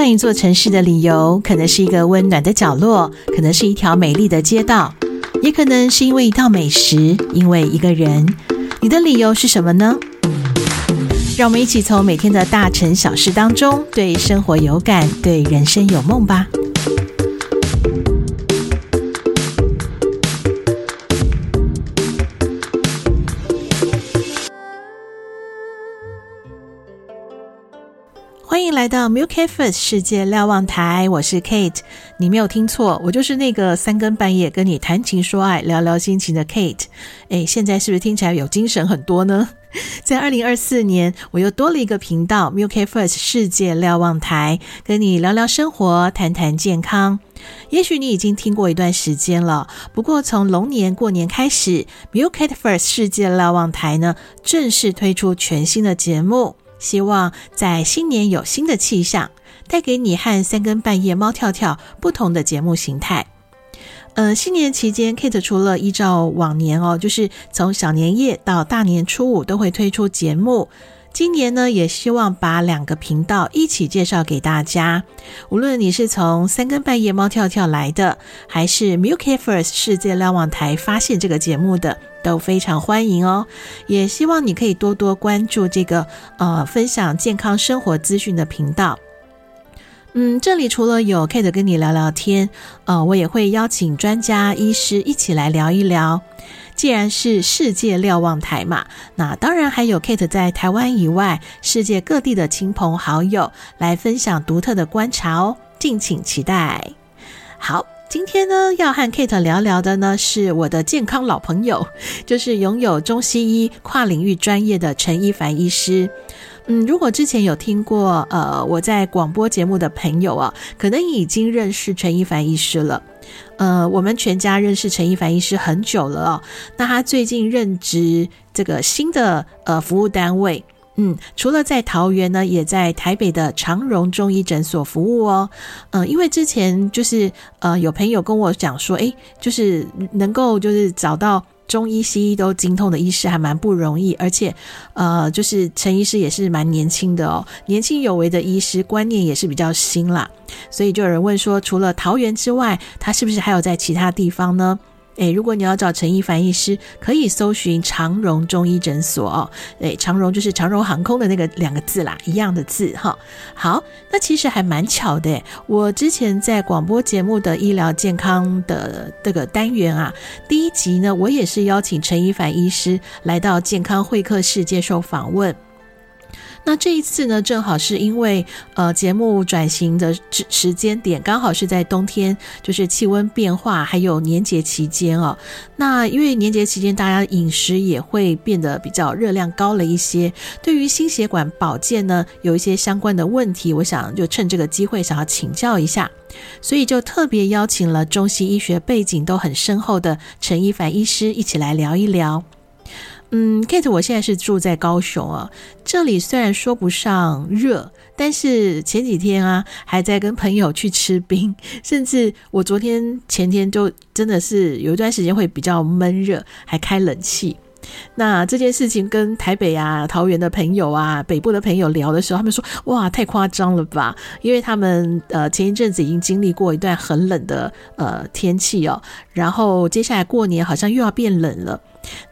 换一座城市的理由，可能是一个温暖的角落，可能是一条美丽的街道，也可能是因为一道美食，因为一个人。你的理由是什么呢？让我们一起从每天的大城小事当中，对生活有感，对人生有梦吧。欢迎来到 Milk First 世界瞭望台，我是 Kate。你没有听错，我就是那个三更半夜跟你谈情说爱、聊聊心情的 Kate。诶，现在是不是听起来有精神很多呢？在二零二四年，我又多了一个频道 Milk First 世界瞭望台，跟你聊聊生活，谈谈健康。也许你已经听过一段时间了，不过从龙年过年开始，Milk First 世界瞭望台呢，正式推出全新的节目。希望在新年有新的气象，带给你和三更半夜猫跳跳不同的节目形态。呃，新年期间，Kate 除了依照往年哦，就是从小年夜到大年初五都会推出节目。今年呢，也希望把两个频道一起介绍给大家。无论你是从三更半夜猫跳跳来的，还是 Milk First 世界瞭望台发现这个节目的，都非常欢迎哦。也希望你可以多多关注这个呃分享健康生活资讯的频道。嗯，这里除了有 Kate 跟你聊聊天，呃，我也会邀请专家医师一起来聊一聊。既然是世界瞭望台嘛，那当然还有 Kate 在台湾以外世界各地的亲朋好友来分享独特的观察哦，敬请期待。好，今天呢要和 Kate 聊聊的呢是我的健康老朋友，就是拥有中西医跨领域专业的陈一凡医师。嗯，如果之前有听过呃我在广播节目的朋友啊，可能已经认识陈一凡医师了。呃，我们全家认识陈一凡医师很久了哦。那他最近任职这个新的呃服务单位，嗯，除了在桃园呢，也在台北的长荣中医诊所服务哦。嗯、因为之前就是呃有朋友跟我讲说，诶，就是能够就是找到。中医、西医都精通的医师还蛮不容易，而且，呃，就是陈医师也是蛮年轻的哦，年轻有为的医师，观念也是比较新啦，所以就有人问说，除了桃园之外，他是不是还有在其他地方呢？诶，如果你要找陈一凡医师，可以搜寻长荣中医诊所哦。诶，长荣就是长荣航空的那个两个字啦，一样的字哈。好，那其实还蛮巧的。我之前在广播节目的医疗健康的这个单元啊，第一集呢，我也是邀请陈一凡医师来到健康会客室接受访问。那这一次呢，正好是因为呃节目转型的时时间点，刚好是在冬天，就是气温变化，还有年节期间哦。那因为年节期间，大家饮食也会变得比较热量高了一些，对于心血管保健呢，有一些相关的问题，我想就趁这个机会想要请教一下，所以就特别邀请了中西医学背景都很深厚的陈一凡医师一起来聊一聊。嗯，Kate，我现在是住在高雄啊。这里虽然说不上热，但是前几天啊，还在跟朋友去吃冰，甚至我昨天前天就真的是有一段时间会比较闷热，还开冷气。那这件事情跟台北啊、桃园的朋友啊、北部的朋友聊的时候，他们说：“哇，太夸张了吧？”因为他们呃前一阵子已经经历过一段很冷的呃天气哦，然后接下来过年好像又要变冷了。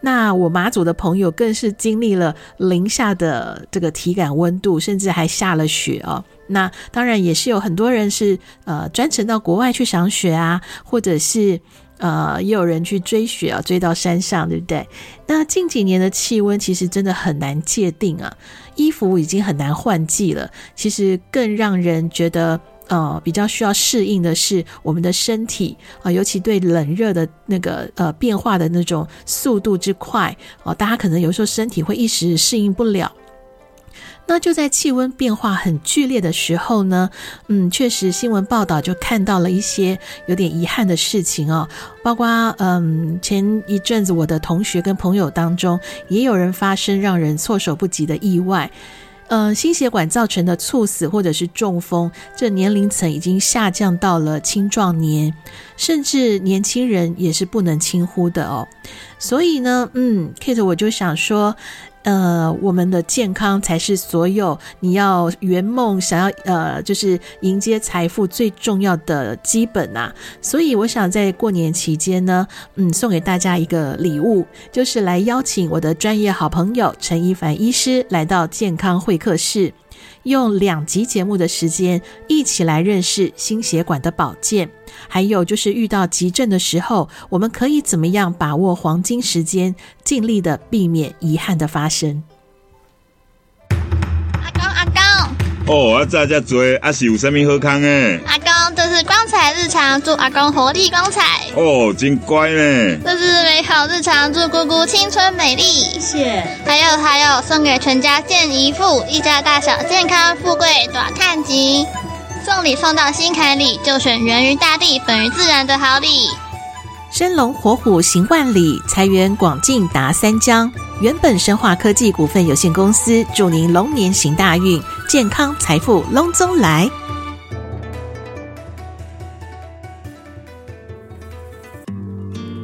那我马祖的朋友更是经历了零下的这个体感温度，甚至还下了雪哦。那当然也是有很多人是呃专程到国外去赏雪啊，或者是。呃，也有人去追雪啊，追到山上，对不对？那近几年的气温其实真的很难界定啊，衣服已经很难换季了。其实更让人觉得呃比较需要适应的是我们的身体啊，尤其对冷热的那个呃变化的那种速度之快哦，大家可能有时候身体会一时适应不了。那就在气温变化很剧烈的时候呢，嗯，确实新闻报道就看到了一些有点遗憾的事情哦，包括嗯前一阵子我的同学跟朋友当中也有人发生让人措手不及的意外。呃，心血管造成的猝死或者是中风，这年龄层已经下降到了青壮年，甚至年轻人也是不能轻忽的哦。所以呢，嗯，Kate，我就想说，呃，我们的健康才是所有你要圆梦、想要呃，就是迎接财富最重要的基本呐、啊。所以，我想在过年期间呢，嗯，送给大家一个礼物，就是来邀请我的专业好朋友陈一凡医师来到健康会客室，用两集节目的时间，一起来认识心血管的保健。还有就是遇到急症的时候，我们可以怎么样把握黄金时间，尽力的避免遗憾的发生？阿公阿公，哦，啊在这做，啊是有啥物好康诶？阿公，这是光彩日常，祝阿公活力光彩。哦，真乖呢。这是美好日常，祝姑姑青春美丽。谢谢。还有还有，送给全家健一富，一家大小健康富贵短叹吉。送礼送到心坎里，就选源于大地、本于自然的好礼。生龙活虎行万里，财源广进达三江。原本生化科技股份有限公司祝您龙年行大运，健康财富龙中来。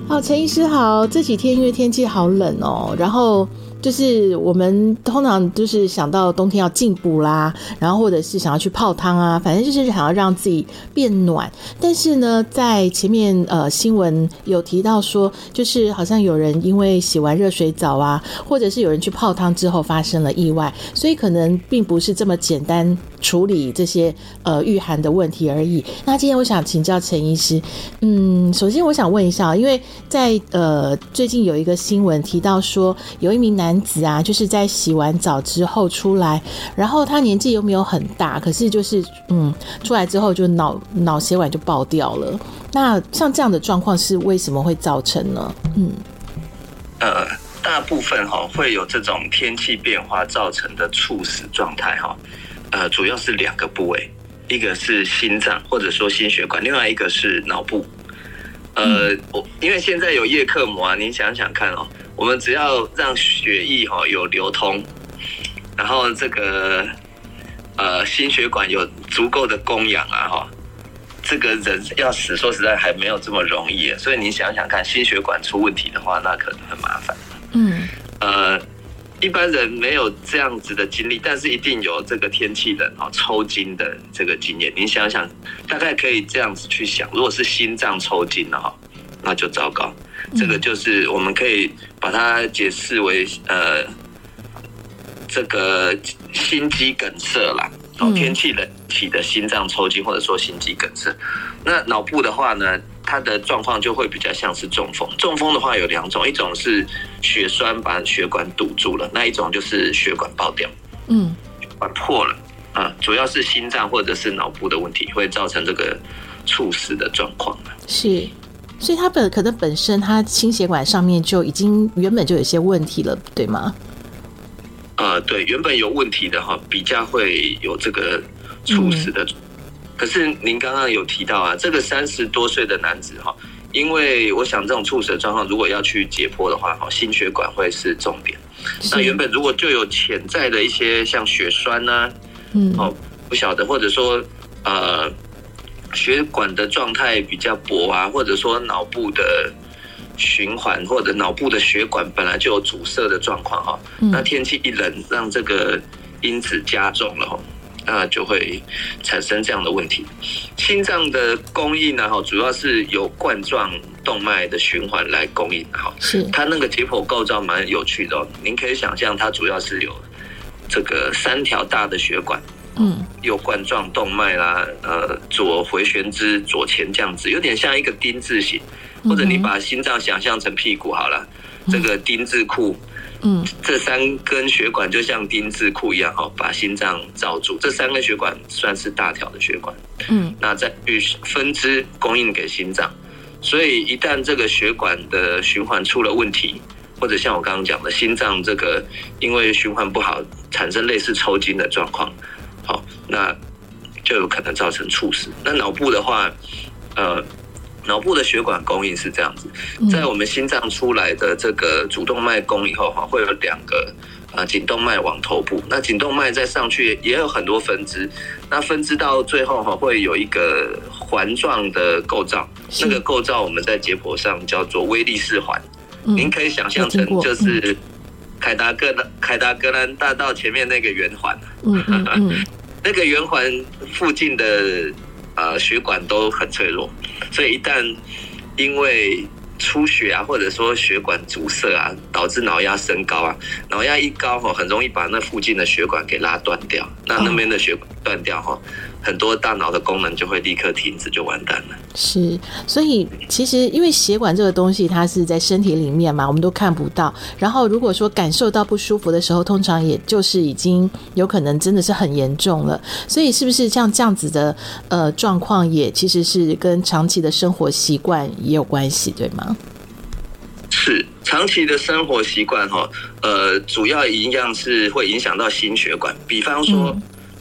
好，陈医师好，这几天因为天气好冷哦，然后。就是我们通常就是想到冬天要进补啦，然后或者是想要去泡汤啊，反正就是想要让自己变暖。但是呢，在前面呃新闻有提到说，就是好像有人因为洗完热水澡啊，或者是有人去泡汤之后发生了意外，所以可能并不是这么简单处理这些呃御寒的问题而已。那今天我想请教陈医师，嗯，首先我想问一下，因为在呃最近有一个新闻提到说，有一名男子啊，就是在洗完澡之后出来，然后他年纪又没有很大，可是就是嗯，出来之后就脑脑血管就爆掉了。那像这样的状况是为什么会造成呢？嗯，呃，大部分哈会有这种天气变化造成的猝死状态哈，呃，主要是两个部位，一个是心脏或者说心血管，另外一个是脑部。呃，我因为现在有叶克膜啊，您想想看哦。我们只要让血液哈有流通，然后这个呃心血管有足够的供氧啊哈，这个人要死说实在还没有这么容易，所以你想想看，心血管出问题的话，那可能很麻烦。嗯，呃，一般人没有这样子的经历，但是一定有这个天气冷啊抽筋的这个经验。你想想，大概可以这样子去想，如果是心脏抽筋了哈，那就糟糕。这个就是我们可以把它解释为呃，这个心肌梗塞啦，哦，天气冷起的心脏抽筋或者说心肌梗塞。那脑部的话呢，它的状况就会比较像是中风。中风的话有两种，一种是血栓把血管堵住了，那一种就是血管爆掉，嗯，血管破了啊，主要是心脏或者是脑部的问题会造成这个猝死的状况。是。所以他本可能本身他心血管上面就已经原本就有些问题了，对吗？呃，对，原本有问题的哈，比较会有这个猝死的。嗯、可是您刚刚有提到啊，这个三十多岁的男子哈，因为我想这种猝死的状况，如果要去解剖的话哈，心血管会是重点。那原本如果就有潜在的一些像血栓呐、啊，嗯，哦，不晓得，或者说呃。血管的状态比较薄啊，或者说脑部的循环或者脑部的血管本来就有阻塞的状况哈，那天气一冷，让这个因子加重了哈，那就会产生这样的问题。心脏的供应呢哈，主要是由冠状动脉的循环来供应哈，是它那个解剖构造蛮有趣的哦，您可以想象它主要是有这个三条大的血管。嗯，右冠状动脉啦，呃，左回旋支、左前降支，有点像一个丁字形，或者你把心脏想象成屁股好了，嗯、这个丁字裤，嗯，这三根血管就像丁字裤一样哈，把心脏罩住。这三根血管算是大条的血管，嗯，那再去分支供应给心脏，所以一旦这个血管的循环出了问题，或者像我刚刚讲的，心脏这个因为循环不好，产生类似抽筋的状况。好，那就有可能造成猝死。那脑部的话，呃，脑部的血管供应是这样子，在我们心脏出来的这个主动脉供以后，哈，会有两个啊颈动脉往头部。那颈动脉再上去也有很多分支，那分支到最后哈，会有一个环状的构造。那个构造我们在解剖上叫做威力士环。您可以想象成就是。凯达格兰凯达格兰大道前面那个圆环，嗯嗯嗯，那个圆环附近的呃血管都很脆弱，所以一旦因为出血啊，或者说血管阻塞啊，导致脑压升高啊，脑压一高哈，很容易把那附近的血管给拉断掉，那那边的血管断掉哈。很多大脑的功能就会立刻停止，就完蛋了。是，所以其实因为血管这个东西，它是在身体里面嘛，我们都看不到。然后如果说感受到不舒服的时候，通常也就是已经有可能真的是很严重了。所以是不是像这样子的呃状况，也其实是跟长期的生活习惯也有关系，对吗？是，长期的生活习惯哈，呃，主要一样是会影响到心血管，比方说。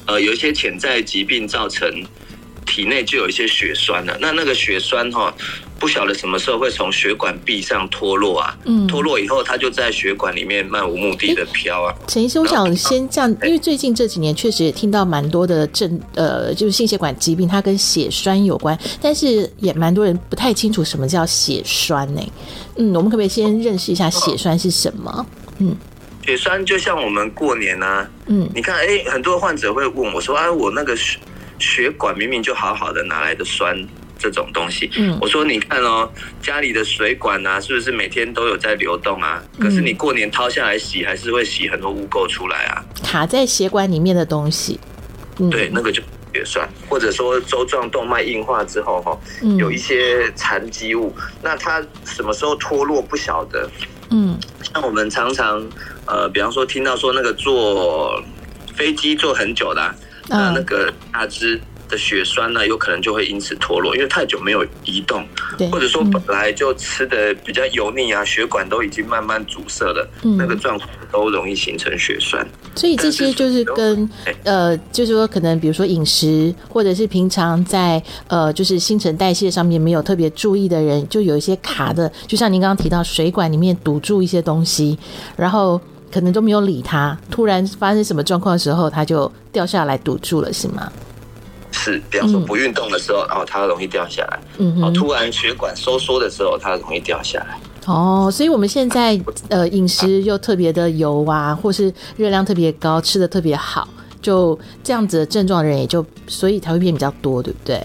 嗯呃，有一些潜在疾病造成体内就有一些血栓了。那那个血栓哈，不晓得什么时候会从血管壁上脱落啊。嗯，脱落以后，它就在血管里面漫无目的的飘啊。陈医生，我想先这样，因为最近这几年确实也听到蛮多的症，呃，就是心血管疾病，它跟血栓有关，但是也蛮多人不太清楚什么叫血栓呢？嗯，我们可不可以先认识一下血栓是什么？嗯。血栓就像我们过年啊，嗯，你看，哎、欸，很多患者会问我说，啊，我那个血血管明明就好好的，哪来的栓这种东西？嗯，我说你看哦，家里的水管啊，是不是每天都有在流动啊？可是你过年掏下来洗，还是会洗很多污垢出来啊？卡在血管里面的东西，嗯、对，那个就血栓，或者说周状动脉硬化之后哈，有一些残积物，那它什么时候脱落不晓得？嗯，像我们常常。呃，比方说听到说那个坐飞机坐很久的，啊，那那个大只的血栓呢，有可能就会因此脱落，因为太久没有移动，或者说本来就吃的比较油腻啊，血管都已经慢慢阻塞了，那个状况都容易形成血栓。所以这些就是跟呃，就是说可能比如说饮食，或者是平常在呃，就是新陈代谢上面没有特别注意的人，就有一些卡的，就像您刚刚提到水管里面堵住一些东西，然后。可能都没有理他，突然发生什么状况的时候，他就掉下来堵住了，是吗？是，比方说不运动的时候，然后它容易掉下来。嗯哼，突然血管收缩的时候，它容易掉下来。哦，所以我们现在呃饮食又特别的油啊，或是热量特别高，吃的特别好，就这样子的症状的人也就所以才会变比较多，对不对？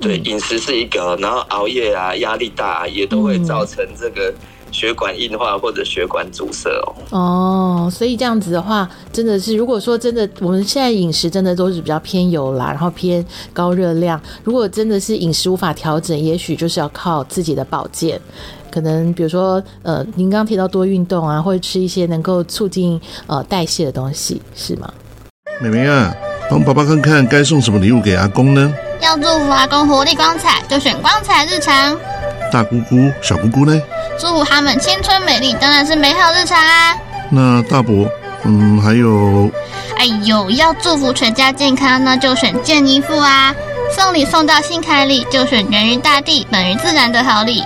对，饮食是一个，然后熬夜啊，压力大啊，也都会造成这个。血管硬化或者血管阻塞哦。哦，所以这样子的话，真的是，如果说真的，我们现在饮食真的都是比较偏油啦，然后偏高热量。如果真的是饮食无法调整，也许就是要靠自己的保健，可能比如说，呃，您刚刚提到多运动啊，或者吃一些能够促进呃代谢的东西，是吗？妹妹啊，帮爸爸看看该送什么礼物给阿公呢？要祝福阿公活力光彩，就选光彩日常。大姑姑、小姑姑呢？祝福他们青春美丽，当然是美好日常啊。那大伯，嗯，还有，哎呦，要祝福全家健康，那就选健一富啊。送礼送到心坎里，就选源于大地、本于自然的好礼。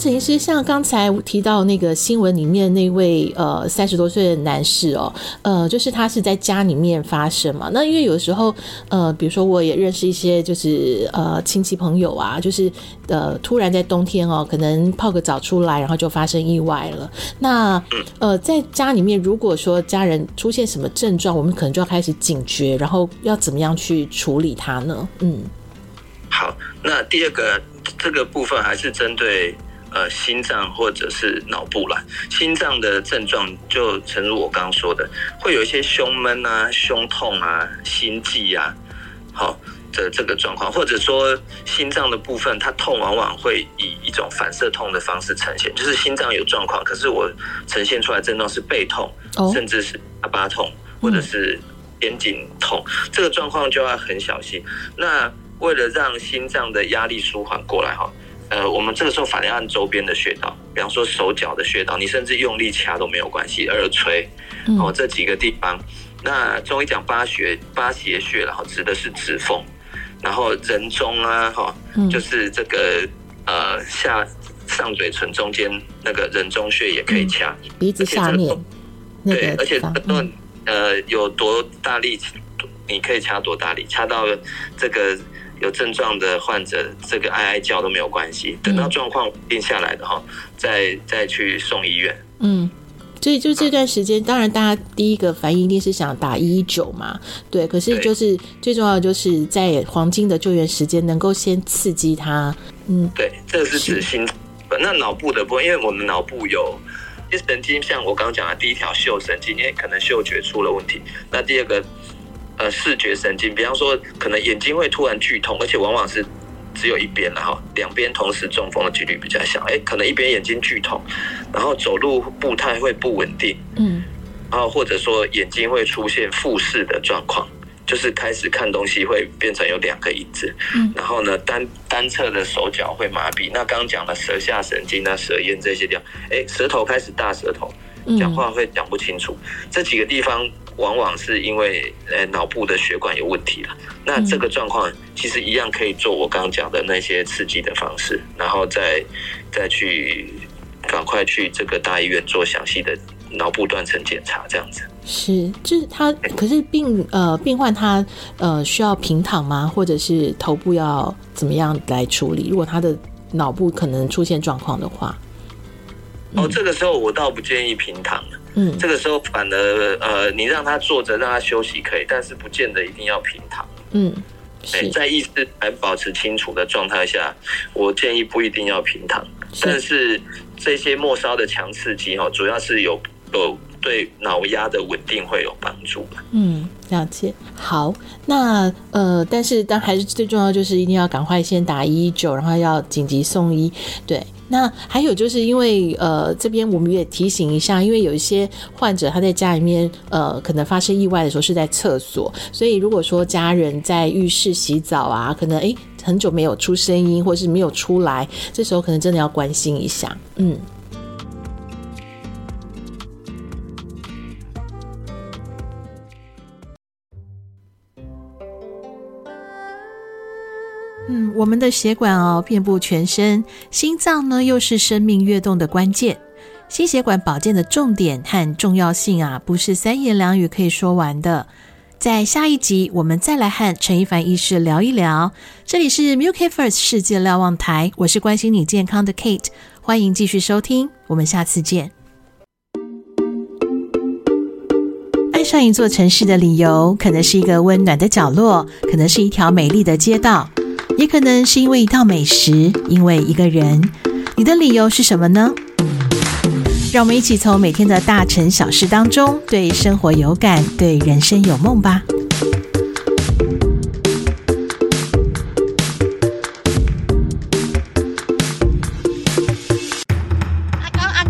陈医师，像刚才提到那个新闻里面那位呃三十多岁的男士哦，呃，就是他是在家里面发生嘛。那因为有时候呃，比如说我也认识一些就是呃亲戚朋友啊，就是呃突然在冬天哦，可能泡个澡出来，然后就发生意外了。那呃在家里面，如果说家人出现什么症状，我们可能就要开始警觉，然后要怎么样去处理他呢？嗯，好，那第二个这个部分还是针对。呃，心脏或者是脑部啦，心脏的症状就诚如我刚刚说的，会有一些胸闷啊、胸痛啊、心悸啊，好的这个状况，或者说心脏的部分，它痛往往会以一种反射痛的方式呈现，就是心脏有状况，可是我呈现出来症状是背痛，甚至是下巴痛，或者是肩颈痛，这个状况就要很小心。那为了让心脏的压力舒缓过来哈。呃，我们这个时候反而要按周边的穴道，比方说手脚的穴道，你甚至用力掐都没有关系，耳垂，哦，这几个地方。那中医讲八穴，八邪穴，然后指的是指缝，然后人中啊，哈，就是这个呃下上嘴唇中间那个人中穴也可以掐，鼻子下面，对，而且论呃有多大力，你可以掐多大力，掐到这个。有症状的患者，这个哀哀叫都没有关系，等到状况定下来的哈，再再去送医院。嗯。所以就这段时间，当然大家第一个反应一定是想打一一九嘛，对。可是就是最重要的就是在黄金的救援时间，能够先刺激他。嗯，对，这个是指心。那脑部的部分，因为我们脑部有一些神经，像我刚刚讲的第一条嗅神经，因为可能嗅觉出了问题。那第二个，呃，视觉神经，比方说可能眼睛会突然剧痛，而且往往是。只有一边了哈，两边同时中风的几率比较小。哎，可能一边眼睛剧痛，然后走路步态会不稳定，嗯，然后或者说眼睛会出现复视的状况，就是开始看东西会变成有两个影子，嗯，然后呢单单侧的手脚会麻痹。那刚刚讲了舌下神经啊、舌咽这些地方，哎，舌头开始大舌头，讲话会讲不清楚，这几个地方。往往是因为呃脑部的血管有问题了，那这个状况其实一样可以做我刚刚讲的那些刺激的方式，然后再再去赶快去这个大医院做详细的脑部断层检查，这样子。是，就是他，可是病呃病患他呃需要平躺吗？或者是头部要怎么样来处理？如果他的脑部可能出现状况的话，哦，这个时候我倒不建议平躺。嗯，这个时候反而呃，你让他坐着，让他休息可以，但是不见得一定要平躺。嗯，哎，在意识还保持清楚的状态下，我建议不一定要平躺。是，但是这些末梢的强刺激哈，主要是有有对脑压的稳定会有帮助。嗯，了解。好，那呃，但是但还是最重要就是一定要赶快先打一一九，然后要紧急送医。对。那还有就是因为呃这边我们也提醒一下，因为有一些患者他在家里面呃可能发生意外的时候是在厕所，所以如果说家人在浴室洗澡啊，可能诶很久没有出声音或是没有出来，这时候可能真的要关心一下，嗯。我们的血管哦，遍布全身，心脏呢又是生命跃动的关键。心血管保健的重点和重要性啊，不是三言两语可以说完的。在下一集，我们再来和陈一凡医师聊一聊。这里是 Milk First 世界瞭望台，我是关心你健康的 Kate，欢迎继续收听，我们下次见。爱上一座城市的理由，可能是一个温暖的角落，可能是一条美丽的街道。也可能是因为一道美食，因为一个人。你的理由是什么呢？让我们一起从每天的大城小事当中，对生活有感，对人生有梦吧。阿公阿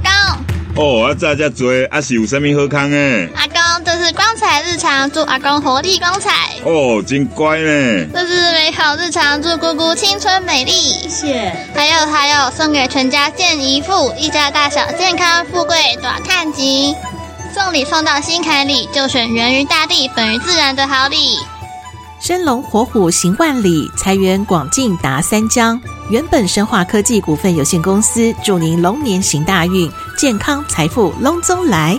公，哦，阿，在这做，啊是有什么好康诶？阿公。光彩日常，祝阿公活力光彩。哦，真乖呢。这是美好日常，祝姑姑青春美丽。谢谢。还有还有，送给全家健一富，一家大小健康富贵短叹吉。送礼送到心坎里，就选源于大地、本于自然的好礼。生龙活虎行万里，财源广进达三江。原本生化科技股份有限公司祝您龙年行大运，健康财富隆中来。